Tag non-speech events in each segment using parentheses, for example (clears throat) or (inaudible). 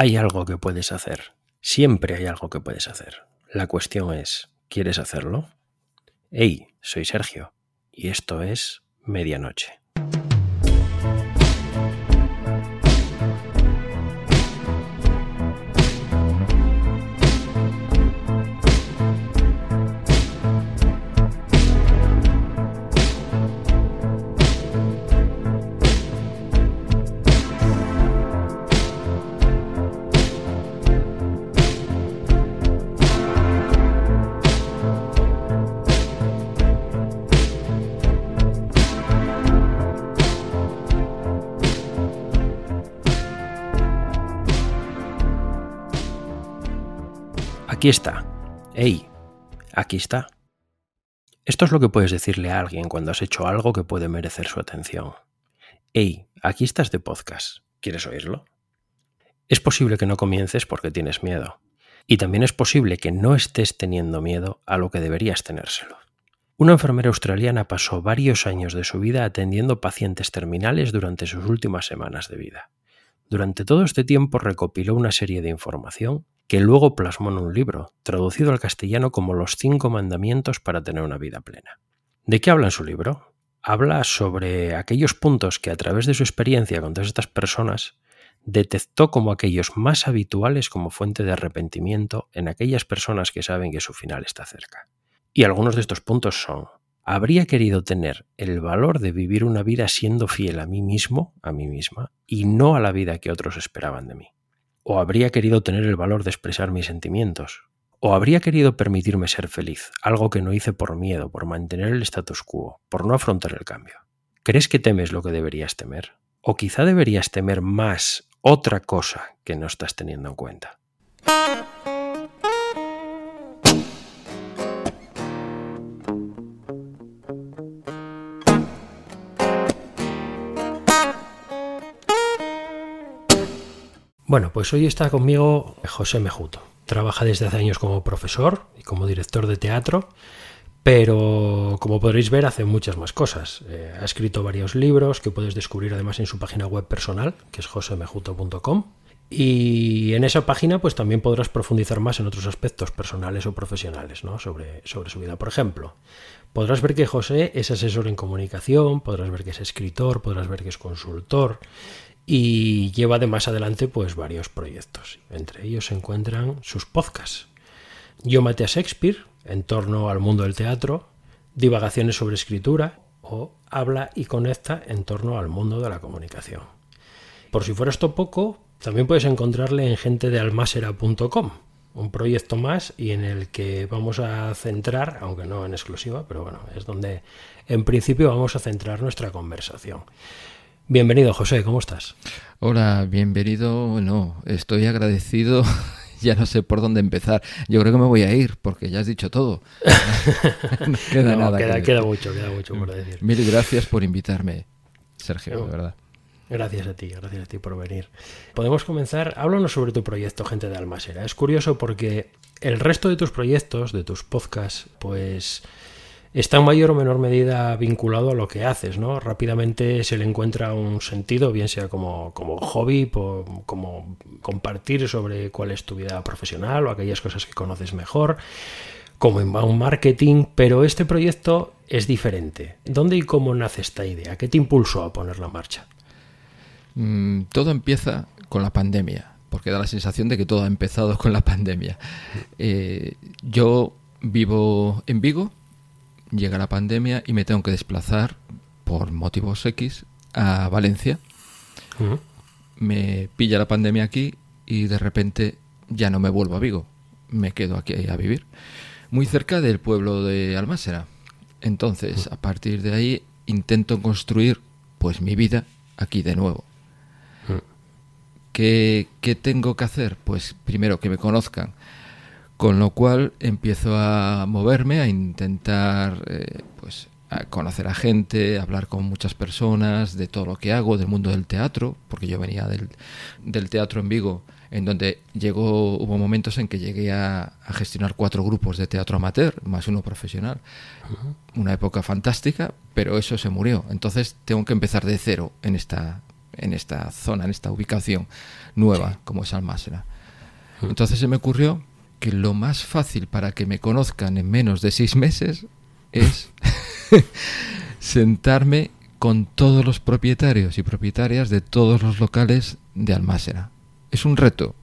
Hay algo que puedes hacer. Siempre hay algo que puedes hacer. La cuestión es, ¿quieres hacerlo? Hey, soy Sergio y esto es Medianoche. Aquí está. ¡Ey! Aquí está. Esto es lo que puedes decirle a alguien cuando has hecho algo que puede merecer su atención. ¡Ey! Aquí estás de podcast. ¿Quieres oírlo? Es posible que no comiences porque tienes miedo. Y también es posible que no estés teniendo miedo a lo que deberías tenérselo. Una enfermera australiana pasó varios años de su vida atendiendo pacientes terminales durante sus últimas semanas de vida. Durante todo este tiempo recopiló una serie de información que luego plasmó en un libro, traducido al castellano como Los cinco mandamientos para tener una vida plena. ¿De qué habla en su libro? Habla sobre aquellos puntos que a través de su experiencia con todas estas personas detectó como aquellos más habituales como fuente de arrepentimiento en aquellas personas que saben que su final está cerca. Y algunos de estos puntos son, habría querido tener el valor de vivir una vida siendo fiel a mí mismo, a mí misma, y no a la vida que otros esperaban de mí o habría querido tener el valor de expresar mis sentimientos, o habría querido permitirme ser feliz, algo que no hice por miedo, por mantener el status quo, por no afrontar el cambio. ¿Crees que temes lo que deberías temer? ¿O quizá deberías temer más otra cosa que no estás teniendo en cuenta? Bueno, pues hoy está conmigo José Mejuto. Trabaja desde hace años como profesor y como director de teatro, pero como podréis ver hace muchas más cosas. Eh, ha escrito varios libros que puedes descubrir además en su página web personal, que es josemejuto.com. Y en esa página pues también podrás profundizar más en otros aspectos personales o profesionales ¿no? sobre, sobre su vida. Por ejemplo, podrás ver que José es asesor en comunicación, podrás ver que es escritor, podrás ver que es consultor, y lleva de más adelante pues varios proyectos. Entre ellos se encuentran sus podcasts. Yo maté a Shakespeare en torno al mundo del teatro, divagaciones sobre escritura o habla y conecta en torno al mundo de la comunicación. Por si fuera esto poco, también puedes encontrarle en gentedealmasera.com, un proyecto más y en el que vamos a centrar, aunque no en exclusiva, pero bueno, es donde en principio vamos a centrar nuestra conversación. Bienvenido, José, ¿cómo estás? Hola, bienvenido. No, estoy agradecido. (laughs) ya no sé por dónde empezar. Yo creo que me voy a ir porque ya has dicho todo. (laughs) no queda nada. Queda, queda, mucho, queda mucho por decir. Mil gracias por invitarme, Sergio, de verdad. Gracias a ti, gracias a ti por venir. Podemos comenzar. Háblanos sobre tu proyecto, gente de Almasera. Es curioso porque el resto de tus proyectos, de tus podcasts, pues está en mayor o menor medida vinculado a lo que haces, ¿no? Rápidamente se le encuentra un sentido, bien sea como, como hobby, como compartir sobre cuál es tu vida profesional o aquellas cosas que conoces mejor, como inbound marketing, pero este proyecto es diferente. ¿Dónde y cómo nace esta idea? ¿Qué te impulsó a ponerla en marcha? Mm, todo empieza con la pandemia, porque da la sensación de que todo ha empezado con la (laughs) pandemia. Eh, yo vivo en Vigo, llega la pandemia y me tengo que desplazar por motivos X a Valencia. Me pilla la pandemia aquí y de repente ya no me vuelvo a Vigo, me quedo aquí a vivir, muy cerca del pueblo de Almásera. Entonces, a partir de ahí intento construir pues mi vida aquí de nuevo. ¿Qué, ¿Qué, tengo que hacer? Pues primero que me conozcan, con lo cual empiezo a moverme, a intentar eh, pues, a conocer a gente, hablar con muchas personas de todo lo que hago, del mundo del teatro, porque yo venía del, teatro en Vigo, en donde llegó, hubo momentos en que llegué a, gestionar cuatro grupos de teatro amateur, más uno profesional. Una época fantástica, pero eso se murió. Entonces tengo que empezar de cero en esta, en esta zona, en esta ubicación nueva, como es Almásera. Entonces se me ocurrió que lo más fácil para que me conozcan en menos de seis meses es (laughs) sentarme con todos los propietarios y propietarias de todos los locales de Almásera. Es un reto,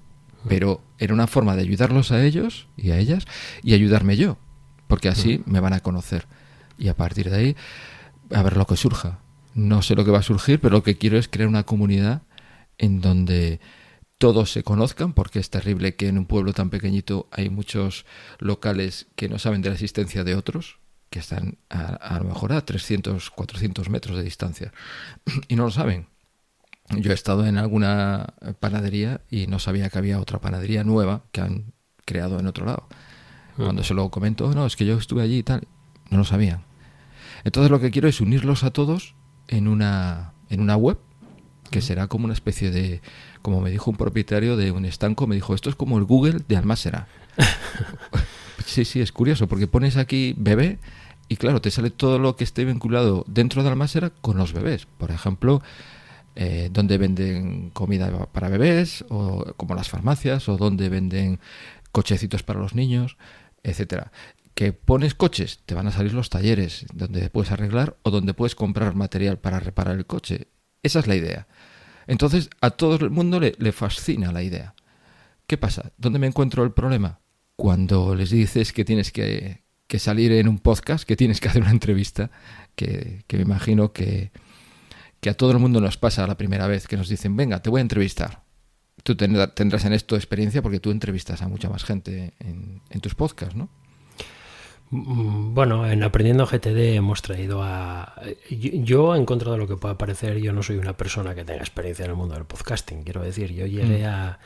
pero era una forma de ayudarlos a ellos y a ellas y ayudarme yo, porque así me van a conocer. Y a partir de ahí, a ver lo que surja. No sé lo que va a surgir, pero lo que quiero es crear una comunidad en donde todos se conozcan, porque es terrible que en un pueblo tan pequeñito hay muchos locales que no saben de la existencia de otros, que están a, lo mejor a 300, 400 metros de distancia (clears throat) y no lo saben. Yo he estado en alguna panadería y no sabía que había otra panadería nueva que han creado en otro lado. Ah. Cuando se lo comento, no, es que yo estuve allí y tal, no lo sabían. Entonces lo que quiero es unirlos a todos en una, en una web que será como una especie de, como me dijo un propietario de un estanco, me dijo, esto es como el Google de Almásera. (laughs) Sí, sí, es curioso, porque pones aquí bebé y claro, te sale todo lo que esté vinculado dentro de Almásera con los bebés. Por ejemplo, eh, donde venden comida para bebés, o como las farmacias, o donde venden cochecitos para los niños, etcétera. Que pones coches, te van a salir los talleres donde puedes arreglar o donde puedes comprar material para reparar el coche. Esa es la idea. Entonces, a todo el mundo le, fascina la idea. ¿Qué pasa? ¿Dónde me encuentro el problema? cuando les dices que tienes que, salir en un podcast, que tienes que hacer una entrevista, que, me imagino que, a todo el mundo nos pasa la primera vez que nos dicen, venga, te voy a entrevistar. Tú tendrás en esto experiencia porque tú entrevistas a mucha más gente en, tus podcasts, ¿no? Mm, bueno, en Aprendiendo GTD hemos traído a... Yo, en contra de lo que pueda parecer, yo no soy una persona que tenga experiencia en el mundo del podcasting. Quiero decir, yo llegué mm. a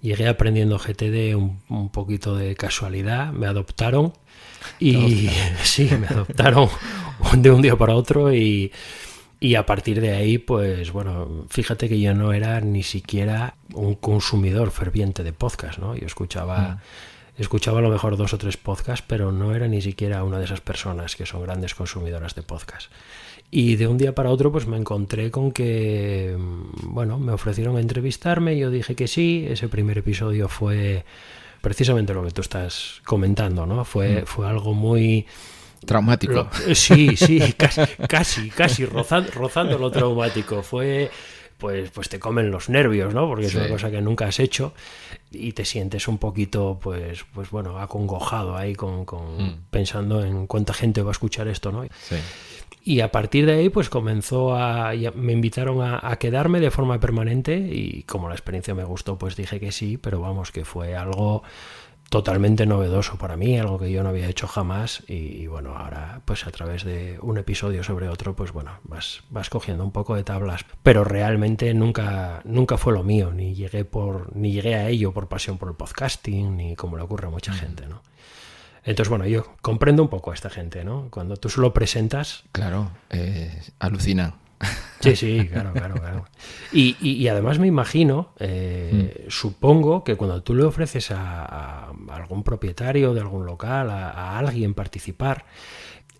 Llegué aprendiendo GTD un, poquito de casualidad, me adoptaron y (laughs) sí, me adoptaron (laughs) de un día para otro y, a partir de ahí, pues bueno, fíjate que yo no era ni siquiera un consumidor ferviente de podcast, ¿no? Yo escuchaba... Mm. Escuchaba a lo mejor dos o tres podcasts, pero no era ni siquiera una de esas personas que son grandes consumidoras de podcast. Y de un día para otro pues me encontré con que, mm, bueno, me ofrecieron entrevistarme, yo dije que sí, ese primer episodio fue precisamente lo que tú estás comentando, ¿no? Fue, mm. fue algo muy... Traumático. sí, sí, (laughs) casi, casi, casi rozando, rozando, lo traumático. Fue, pues, pues te comen los nervios, ¿no? Porque es una cosa que nunca has hecho y te sientes un poquito, pues, pues bueno, acongojado ahí con, con mm. pensando en cuánta gente va a escuchar esto, ¿no? Sí. Y a partir de ahí, pues comenzó a. Me invitaron a, quedarme de forma permanente y como la experiencia me gustó, pues dije que sí, pero vamos, que fue algo totalmente novedoso para mí, algo que yo no había hecho jamás y, bueno, ahora pues a través de un episodio sobre otro, pues bueno, vas, vas cogiendo un poco de tablas, pero realmente nunca, nunca fue lo mío, ni llegué por, ni llegué a ello por pasión por el podcasting, ni como le ocurre a mucha gente, ¿no? Entonces, bueno, yo comprendo un poco a esta gente, ¿no? Cuando tú solo presentas... Claro, eh, alucina. (laughs) Sí, sí, claro, claro, claro. Y, además me imagino, eh, mm. supongo que cuando tú le ofreces a, algún propietario de algún local, a, alguien participar,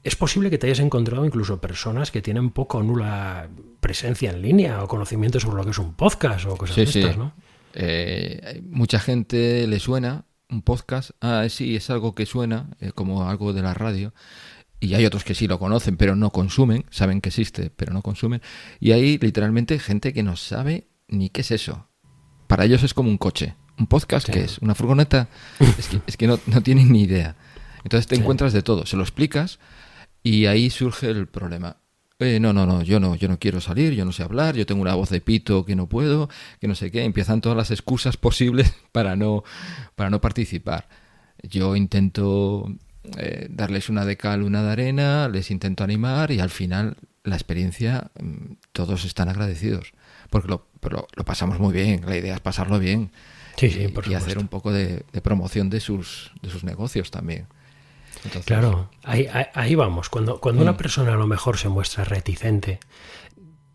es posible que te hayas encontrado incluso personas que tienen poco o nula presencia en línea o conocimiento sobre lo que es un podcast o cosas sí, estas, ¿no? Eh, mucha gente le suena, un podcast, ah, sí, es algo que suena eh, como algo de la radio. Y hay otros que sí lo conocen, pero no consumen, saben que existe, pero no consumen. Y hay literalmente gente que no sabe ni qué es eso. Para ellos es como un coche. ¿Un podcast que es? ¿Una furgoneta? es que, es que no, no, tienen ni idea. Entonces te encuentras de todo, se lo explicas y ahí surge el problema. Eh, no, no, no, yo no, yo no quiero salir, yo no sé hablar, yo tengo una voz de pito que no puedo, que no sé qué, empiezan todas las excusas (laughs) posibles para no, para no participar. Yo intento eh, darles una de cal, una de arena, les intento animar y al final la experiencia, mm, todos están agradecidos, porque lo, lo, pasamos muy bien, la idea es pasarlo bien. Sí, sí, y, hacer un poco de, de promoción de sus, de sus negocios también claro, ahí, ahí, vamos. Cuando, cuando una mm. persona a lo mejor se muestra reticente,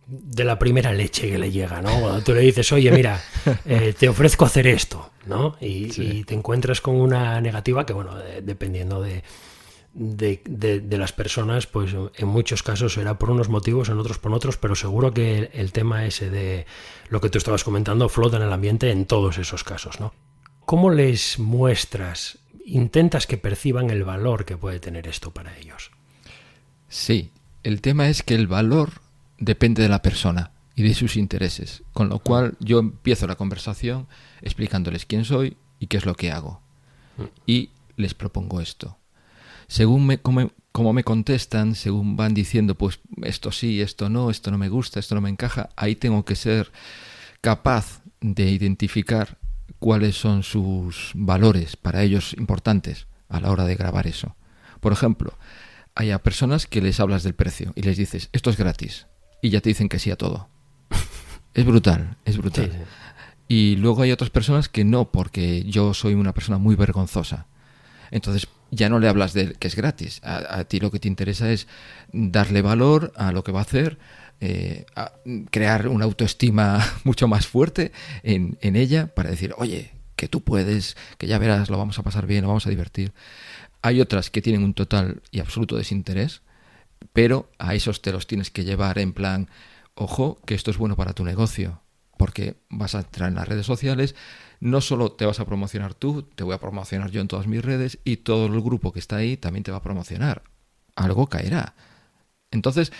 de la primera leche que le llega, ¿no? Cuando tú le dices, oye, mira, (laughs) eh, te ofrezco hacer esto, ¿no? Y, te encuentras con una negativa que, bueno, dependiendo de, de, de, las personas, pues en muchos casos será por unos motivos, en otros por otros, pero seguro que el, tema ese de lo que tú estabas comentando flota en el ambiente en todos esos casos, ¿no? ¿Cómo les muestras, intentas que perciban el valor que puede tener esto para ellos? Sí, el tema es que el valor depende de la persona y de sus intereses, con lo cual yo empiezo la conversación explicándoles quién soy y qué es lo que hago. Mm. Y les propongo esto según me, como, me contestan, según van diciendo, pues esto sí, esto no, esto no me gusta, esto no me encaja, ahí tengo que ser capaz de identificar cuáles son sus valores para ellos importantes a la hora de grabar eso. Por ejemplo, hay a personas que les hablas del precio y les dices, esto es gratis, y ya te dicen que sí a todo. Es brutal, es brutal. Y luego hay otras personas que no, porque yo soy una persona muy vergonzosa. Entonces ya no le hablas de que es gratis. A, ti lo que te interesa es darle valor a lo que va a hacer, eh, crear una autoestima (laughs) mucho más fuerte en, en, ella para decir, oye, que tú puedes, que ya verás, lo vamos a pasar bien, lo vamos a divertir. Hay otras que tienen un total y absoluto desinterés, pero a esos te los tienes que llevar en plan, ojo, que esto es bueno para tu negocio, porque vas a entrar en las redes sociales, no solo te vas a promocionar tú, te voy a promocionar yo en todas mis redes y todo el grupo que está ahí también te va a promocionar. Algo caerá. Entonces,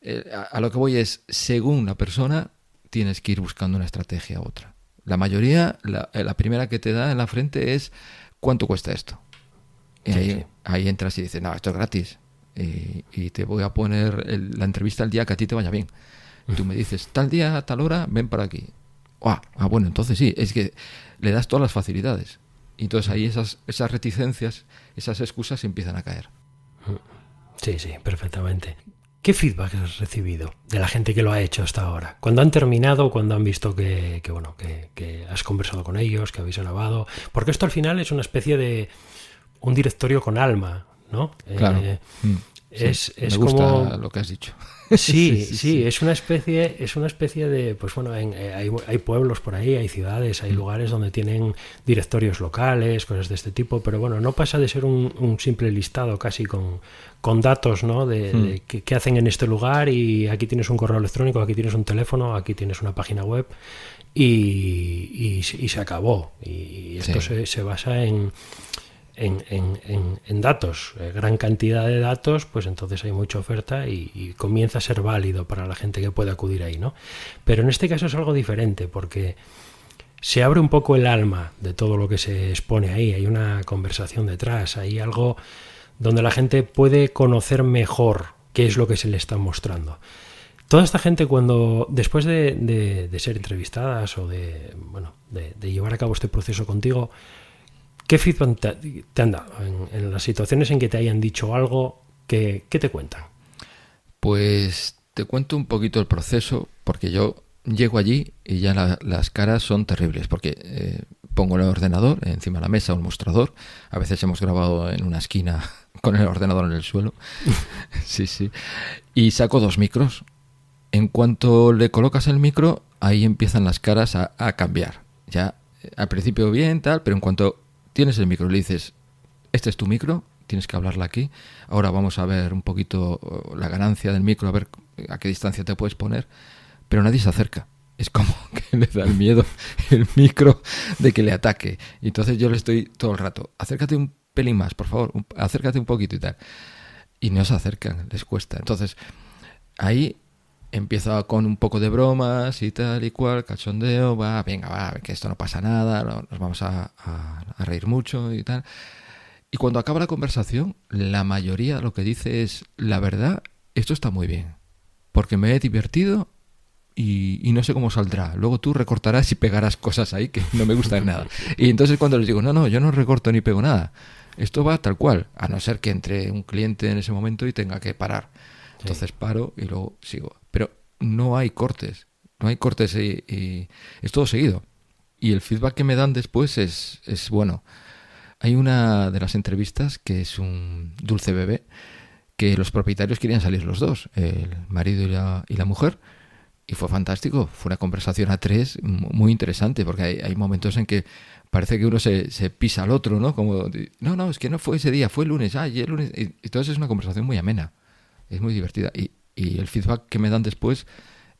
eh, a, lo que voy es, según la persona, tienes que ir buscando una estrategia u otra. La mayoría, la, eh, primera que te da en la frente es, ¿cuánto cuesta esto? Y ahí, entras y dices, no, esto es gratis. Y, te voy a poner la entrevista el día que a ti te vaya bien. Tú me dices, tal día, tal hora, ven para aquí. Ah, ah, bueno, entonces sí, es que le das todas las facilidades. Y entonces ahí esas, esas reticencias, esas excusas empiezan a caer. Sí, sí, perfectamente. ¿Qué feedback has recibido de la gente que lo ha hecho hasta ahora? Cuando han terminado, cuando han visto que, bueno, que, has conversado con ellos, que habéis grabado. Porque esto al final es una especie de un directorio con alma, ¿no? Claro. Eh, mm, es, me gusta lo que has dicho. (laughs) Sí, sí, es una especie, es una especie de, pues bueno, eh, hay, pueblos por ahí, hay ciudades, hay mm. lugares donde tienen directorios locales, cosas de este tipo, pero bueno, no pasa de ser un, simple listado casi con, con datos, ¿no? De, mm. qué, hacen en este lugar y aquí tienes un correo electrónico, aquí tienes un teléfono, aquí tienes una página web y, se acabó. Y esto se basa en en, datos, eh, gran cantidad de datos, pues entonces hay mucha oferta y, comienza a ser válido para la gente que puede acudir ahí, ¿no? Pero en este caso es algo diferente porque se abre un poco el alma de todo lo que se expone ahí, hay una conversación detrás, hay algo donde la gente puede conocer mejor qué es lo que se le está mostrando. Toda esta gente cuando, después de, ser entrevistadas o de, bueno, de llevar a cabo este proceso contigo, ¿Qué feedback te, han dado en, las situaciones en que te hayan dicho algo? ¿qué, te cuentan? Pues te cuento un poquito el proceso, porque yo llego allí y ya las caras son terribles, porque eh, pongo el ordenador encima de la mesa, un mostrador. A veces hemos grabado en una esquina (laughs) con el ordenador en el suelo. (laughs) sí, sí. Y saco dos micros. En cuanto le colocas el micro, ahí empiezan las caras a, a cambiar. Ya eh, al principio bien, tal, pero en cuanto tienes el micro, le dices, este es tu micro, tienes que hablarla aquí. Ahora vamos a ver un poquito uh, la ganancia del micro, a ver a qué distancia te puedes poner. Pero nadie se acerca. Es como (laughs) que le da el miedo el micro de que le ataque. Entonces yo le estoy todo el rato, acércate un pelín más, por favor, acércate un poquito y tal. Y no se acercan, les cuesta. Entonces, ahí empieza con un poco de bromas y tal y cual, cachondeo, va, venga, va, que esto no pasa nada, nos vamos a, reír mucho y tal. Y cuando acaba la conversación, la mayoría lo que dice es, la verdad, esto está muy bien, porque me he divertido y, no sé cómo saldrá. Luego tú recortarás y pegarás cosas ahí que no me gustan nada. Y entonces cuando les digo, no, no, yo no recorto ni pego nada. Esto va tal cual, a no ser que entre un cliente en ese momento y tenga que parar. Entonces paro y luego sigo pero no hay cortes, no hay cortes y, es todo seguido. Y el feedback que me dan después es, es bueno. Hay una de las entrevistas que es un dulce bebé, que los propietarios querían salir los dos, el marido y la, y la mujer, y fue fantástico. Fue una conversación a tres muy interesante, porque hay, hay momentos en que parece que uno se, se, pisa al otro, ¿no? Como, no, no, es que no fue ese día, fue el lunes, ah, y el lunes. Y, entonces es una conversación muy amena, es muy divertida. Y, y el feedback que me dan después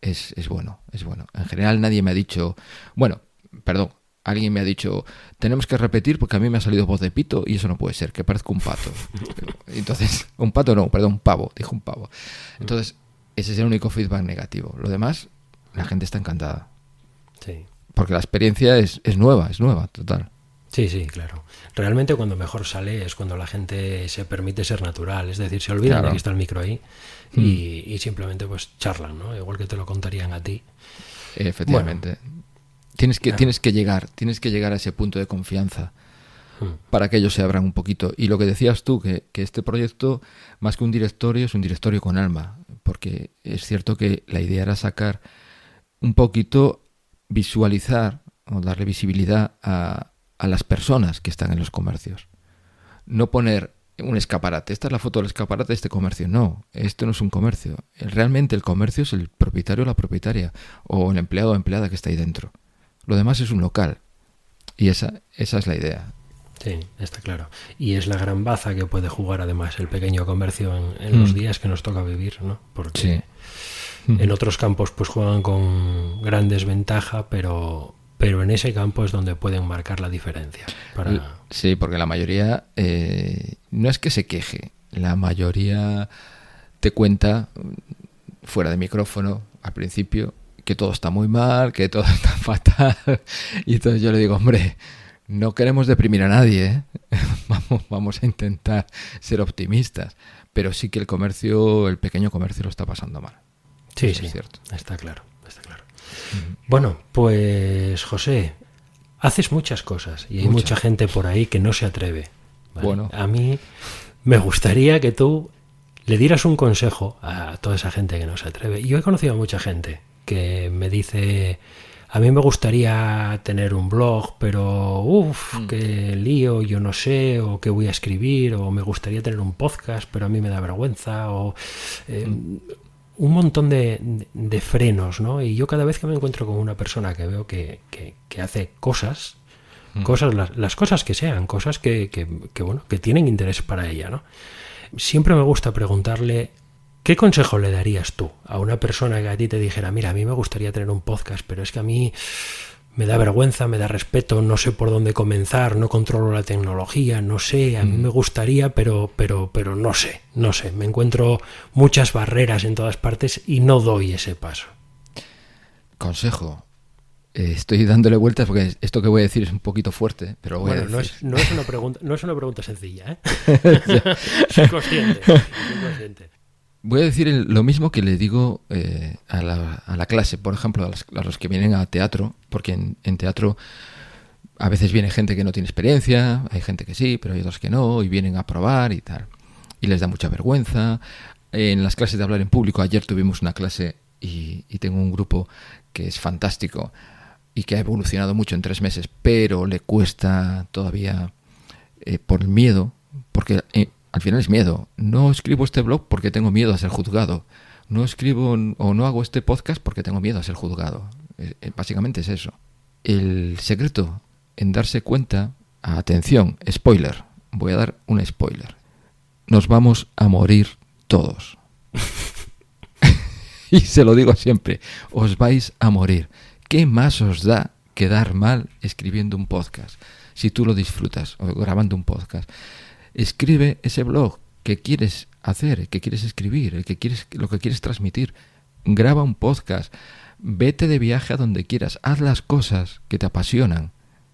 es, es bueno, es bueno. En general nadie me ha dicho, bueno, perdón, alguien me ha dicho, tenemos que repetir porque a mí me ha salido voz de pito y eso no puede ser, que parezco un pato. (laughs) Entonces, un pato no, perdón, un pavo, dijo un pavo. Entonces, ese es el único feedback negativo. Lo demás, la gente está encantada. Sí. Porque la experiencia es, es nueva, es nueva, total. Sí, sí, claro. Realmente cuando mejor sale es cuando la gente se permite ser natural, es decir, se olvidan Claro. de que está el micro ahí y, y simplemente pues charlan, ¿no? Igual que te lo contarían a ti. Efectivamente. Tienes, que, Claro. tienes que llegar, tienes que llegar a ese punto de confianza Mm. para que ellos se abran un poquito. Y lo que decías tú, que, que este proyecto, más que un directorio, es un directorio con alma. Porque es cierto que la idea era sacar un poquito, visualizar o darle visibilidad a, a las personas que están en los comercios. No poner un escaparate. Esta es la foto del escaparate de este comercio. No, esto no es un comercio. Realmente el comercio es el propietario o la propietaria o el empleado o empleada que está ahí dentro. Lo demás es un local. Y esa, esa es la idea. Sí, está claro. Y es la gran baza que puede jugar además el pequeño comercio en, en los Mm. días que nos toca vivir, ¿no? Porque Sí. en otros campos pues juegan con gran desventaja, pero, pero en ese campo es donde pueden marcar la diferencia. Para... Sí, porque la mayoría eh, no es que se queje, la mayoría te cuenta mm, fuera de micrófono al principio que todo está muy mal, que todo (laughs) está fatal. Y entonces yo le digo, hombre, no queremos deprimir a nadie, ¿eh? (laughs) vamos, vamos a intentar ser optimistas. Pero sí que el comercio, el pequeño comercio lo está pasando mal. Sí, Eso sí, es cierto. está claro. Bueno, pues José, haces muchas cosas y hay Muchas. mucha gente por ahí que no se atreve. ¿vale? Bueno. A mí me gustaría que tú le dieras un consejo a toda esa gente que no se atreve. Y yo he conocido a mucha gente que me dice, a mí me gustaría tener un blog, pero uff, Mm. qué lío, yo no sé, o qué voy a escribir, o me gustaría tener un podcast, pero a mí me da vergüenza, o eh, un montón de, de- de frenos, ¿no? Y yo cada vez que me encuentro con una persona que veo que, que- que hace cosas, cosas las, las cosas que sean, cosas que, que- que, bueno, que tienen interés para ella, ¿no? Siempre me gusta preguntarle ¿qué consejo le darías tú a una persona que a ti te dijera, mira, a mí me gustaría tener un podcast, pero es que a mí me da vergüenza, me da respeto, no sé por dónde comenzar, no controlo la tecnología, no sé, a mí me gustaría, pero, pero, pero no sé, no sé, me encuentro muchas barreras en todas partes y no doy ese paso. Consejo. Eh, estoy dándole vueltas porque esto que voy a decir es un poquito fuerte, pero voy a Bueno, no es, no es una pregunta, no es una pregunta sencilla, ¿eh? (laughs) (laughs) soy consciente, soy consciente. Voy a decir lo mismo que le digo eh, a, la, a la clase, por ejemplo, a, los que vienen a teatro, porque en, teatro a veces viene gente que no tiene experiencia, hay gente que sí, pero hay otros que no, y vienen a probar y tal. Y les da mucha vergüenza. En las clases de hablar en público, ayer tuvimos una clase y, tengo un grupo que es fantástico y que ha evolucionado mucho en tres meses, pero le cuesta todavía eh, por miedo, porque eh, al final es miedo. No escribo este blog porque tengo miedo a ser juzgado. No escribo o no hago este podcast porque tengo miedo a ser juzgado. Eh, básicamente es eso. El secreto en darse cuenta, atención, spoiler, voy a dar un spoiler. Nos vamos a morir todos. (laughs) y se lo digo siempre, os vais a morir. ¿Qué más os da quedar mal escribiendo un podcast? Si tú lo disfrutas o grabando un podcast. Escribe ese blog que quieres hacer, que quieres escribir, el que quieres, lo que quieres transmitir. Graba un podcast. Vete de viaje a donde quieras. Haz las cosas que te apasionan.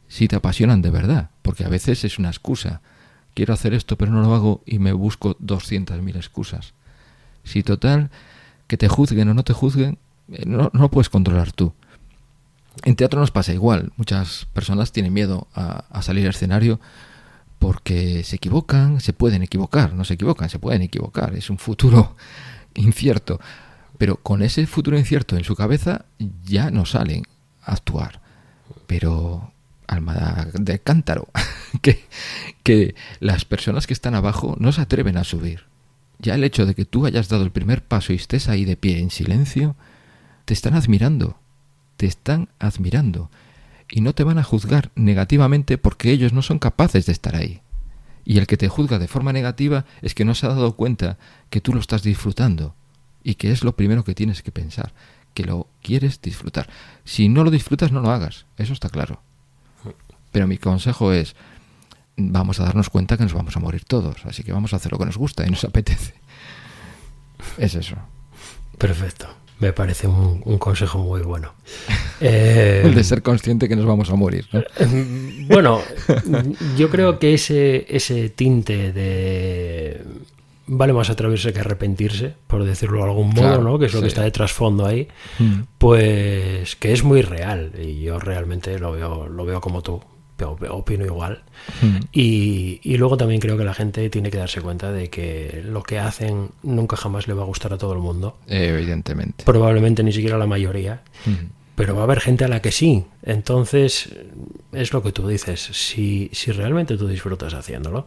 Si te apasionan de verdad. Porque a veces es una excusa. Quiero hacer esto pero no lo hago y me busco 200.000 excusas. Si total, que te juzguen o no te juzguen, eh, no, no puedes controlar tú. En teatro nos pasa igual. Muchas personas tienen miedo a, a salir al escenario porque se equivocan, se pueden equivocar, no se equivocan, se pueden equivocar. Es un futuro (laughs) incierto. Pero con ese futuro incierto en su cabeza ya no salen a actuar. Pero alma de cántaro, (laughs) que, que las personas que están abajo no se atreven a subir. Ya el hecho de que tú hayas dado el primer paso y estés ahí de pie en silencio, te están admirando, te están admirando y no te van a juzgar negativamente porque ellos no son capaces de estar ahí. Y el que te juzga de forma negativa es que no se ha dado cuenta que tú lo estás disfrutando y que es lo primero que tienes que pensar, que lo quieres disfrutar. Si no lo disfrutas, no lo hagas, eso está claro. Pero mi consejo es, vamos a darnos cuenta que nos vamos a morir todos, así que vamos a hacer lo que nos gusta y nos (laughs) apetece. Es eso. Perfecto. Me parece un, consejo muy bueno. El de ser consciente que nos vamos a morir. (laughs) Bueno, yo creo que ese, ese tinte de vale más atreverse que arrepentirse, por decirlo de algún modo, ¿no? Que es lo que está de trasfondo ahí, mm. pues que es muy real y yo realmente lo veo, lo veo como tú opino igual. Hmm. Y, luego también creo que la gente tiene que darse cuenta de que lo que hacen nunca jamás le va a gustar a todo el mundo. Evidentemente. Probablemente ni siquiera a la mayoría. Hmm. Pero va a haber gente a la que sí. Entonces, es lo que tú dices. Si, si realmente tú disfrutas haciéndolo,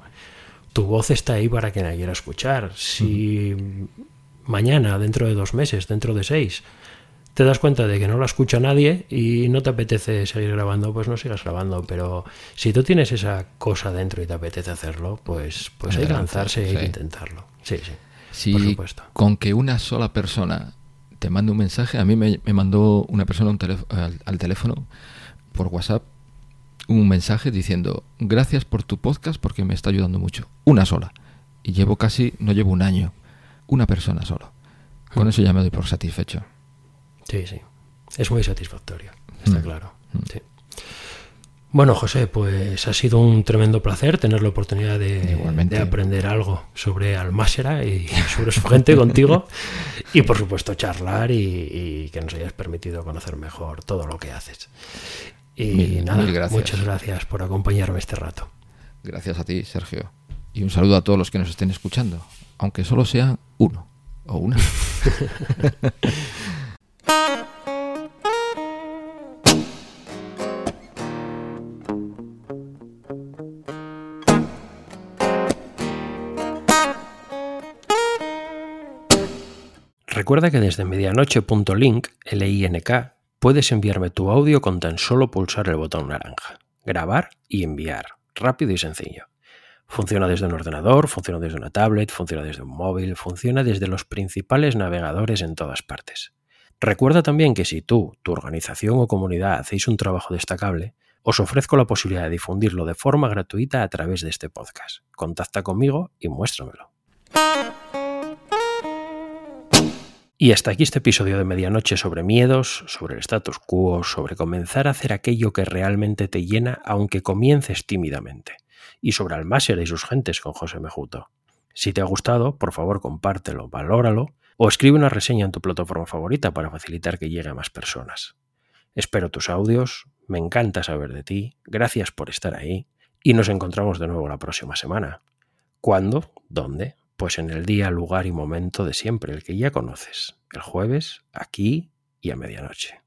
tu voz está ahí para quien la quiera escuchar. Si mañana, dentro de dos meses, dentro de seis, te das cuenta de que no la escucha nadie y no te apetece seguir grabando, pues no sigas grabando. Pero si tú tienes esa cosa dentro y te apetece hacerlo, pues, pues hay que lanzarse e intentarlo. Sí, sí. Sí, por supuesto. con que una sola persona te mande un mensaje, a mí me, mandó una persona al, teléfono por WhatsApp un mensaje diciendo gracias por tu podcast porque me está ayudando mucho. Una sola. Y llevo casi, no llevo un año. Una persona solo. Con mm. eso ya me doy por satisfecho. Sí, sí. Es muy satisfactorio, está mm. claro. Mm. Bueno, José, pues ha sido un tremendo placer tener la oportunidad de, aprender algo sobre Almásera y (laughs) sobre su gente contigo y por supuesto charlar y, que nos hayas permitido conocer mejor todo lo que haces. Y nada, muchas gracias por acompañarme este rato. Gracias a ti, Sergio. Y un saludo a todos los que nos estén escuchando, aunque solo sea uno o una. (laughs) Recuerda que desde medianoche.link, L-I-N-K, puedes enviarme tu audio con tan solo pulsar el botón naranja. Grabar y enviar. Rápido y sencillo. Funciona desde un ordenador, funciona desde una tablet, funciona desde un móvil, funciona desde los principales navegadores en todas partes. Recuerda también que si tú, tu organización o comunidad hacéis un trabajo destacable, os ofrezco la posibilidad de difundirlo de forma gratuita a través de este podcast. Contacta conmigo y muéstramelo. Y hasta aquí este episodio de Medianoche sobre miedos, sobre el status quo, sobre comenzar a hacer aquello que realmente te llena aunque comiences tímidamente, y sobre Almáser y sus gentes con José Mejuto. Si te ha gustado, por favor compártelo, valóralo o escribe una reseña en tu plataforma favorita para facilitar que llegue a más personas. Espero tus audios, me encanta saber de ti, gracias por estar ahí y nos encontramos de nuevo la próxima semana. ¿Cuándo? ¿Dónde? Pues en el día, lugar y momento de siempre, el que ya conoces, el jueves, aquí y a medianoche.